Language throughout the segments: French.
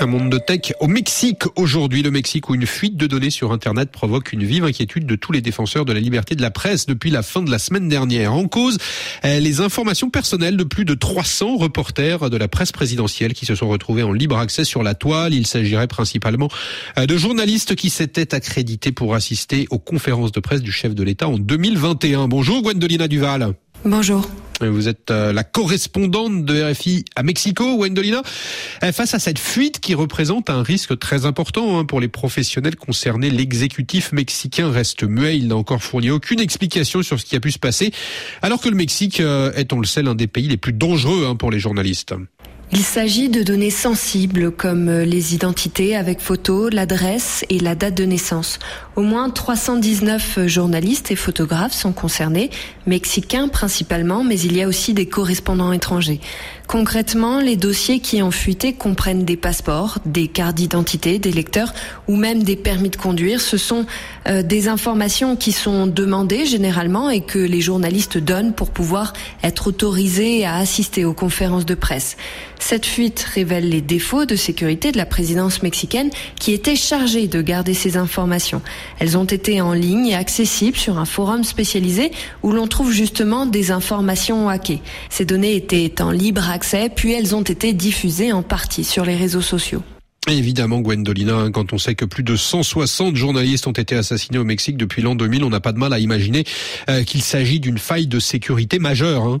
Un monde de tech au Mexique. Aujourd'hui, le Mexique où une fuite de données sur Internet provoque une vive inquiétude de tous les défenseurs de la liberté de la presse depuis la fin de la semaine dernière. En cause, eh, les informations personnelles de plus de 300 reporters de la presse présidentielle qui se sont retrouvés en libre accès sur la toile. Il s'agirait principalement eh, de journalistes qui s'étaient accrédités pour assister aux conférences de presse du chef de l'État en 2021. Bonjour Gwendolina Duval. Bonjour. Vous êtes euh, la correspondante de RFI à Mexico, Wendolina. Euh, face à cette fuite qui représente un risque très important hein, pour les professionnels concernés, l'exécutif mexicain reste muet. Il n'a encore fourni aucune explication sur ce qui a pu se passer, alors que le Mexique euh, est, on le sait, l'un des pays les plus dangereux hein, pour les journalistes. Il s'agit de données sensibles comme euh, les identités avec photo, l'adresse et la date de naissance. Au moins 319 journalistes et photographes sont concernés, mexicains principalement, mais il y a aussi des correspondants étrangers. Concrètement, les dossiers qui ont fuité comprennent des passeports, des cartes d'identité, des lecteurs ou même des permis de conduire. Ce sont euh, des informations qui sont demandées généralement et que les journalistes donnent pour pouvoir être autorisés à assister aux conférences de presse. Cette fuite révèle les défauts de sécurité de la présidence mexicaine qui était chargée de garder ces informations. Elles ont été en ligne et accessibles sur un forum spécialisé où l'on trouve justement des informations hackées. Ces données étaient en libre accès, puis elles ont été diffusées en partie sur les réseaux sociaux. Évidemment, Gwendolina, hein, quand on sait que plus de 160 journalistes ont été assassinés au Mexique depuis l'an 2000, on n'a pas de mal à imaginer euh, qu'il s'agit d'une faille de sécurité majeure. Hein.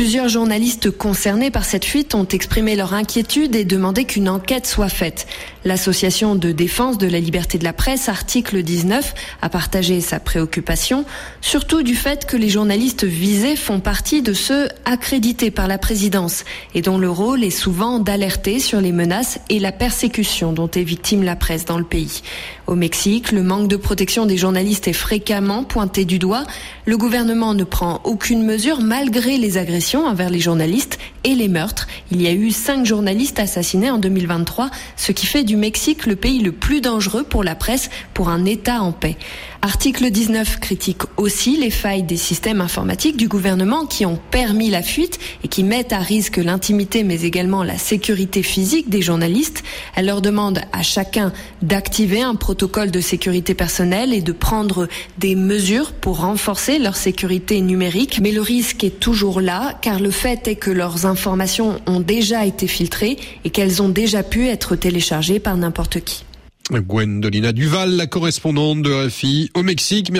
Plusieurs journalistes concernés par cette fuite ont exprimé leur inquiétude et demandé qu'une enquête soit faite. L'association de défense de la liberté de la presse, article 19, a partagé sa préoccupation, surtout du fait que les journalistes visés font partie de ceux accrédités par la présidence et dont le rôle est souvent d'alerter sur les menaces et la persécution dont est victime la presse dans le pays. Au Mexique, le manque de protection des journalistes est fréquemment pointé du doigt. Le gouvernement ne prend aucune mesure malgré les agressions envers les journalistes et les meurtres. Il y a eu cinq journalistes assassinés en 2023, ce qui fait du Mexique le pays le plus dangereux pour la presse pour un État en paix. Article 19 critique aussi les failles des systèmes informatiques du gouvernement qui ont permis la fuite et qui mettent à risque l'intimité mais également la sécurité physique des journalistes. Elle leur demande à chacun d'activer un protocole de sécurité personnelle et de prendre des mesures pour renforcer leur sécurité numérique. Mais le risque est toujours là car le fait est que leurs informations ont déjà été filtrées et qu'elles ont déjà pu être téléchargées par n'importe qui. Gwendolina Duval, la correspondante de RFI au Mexique.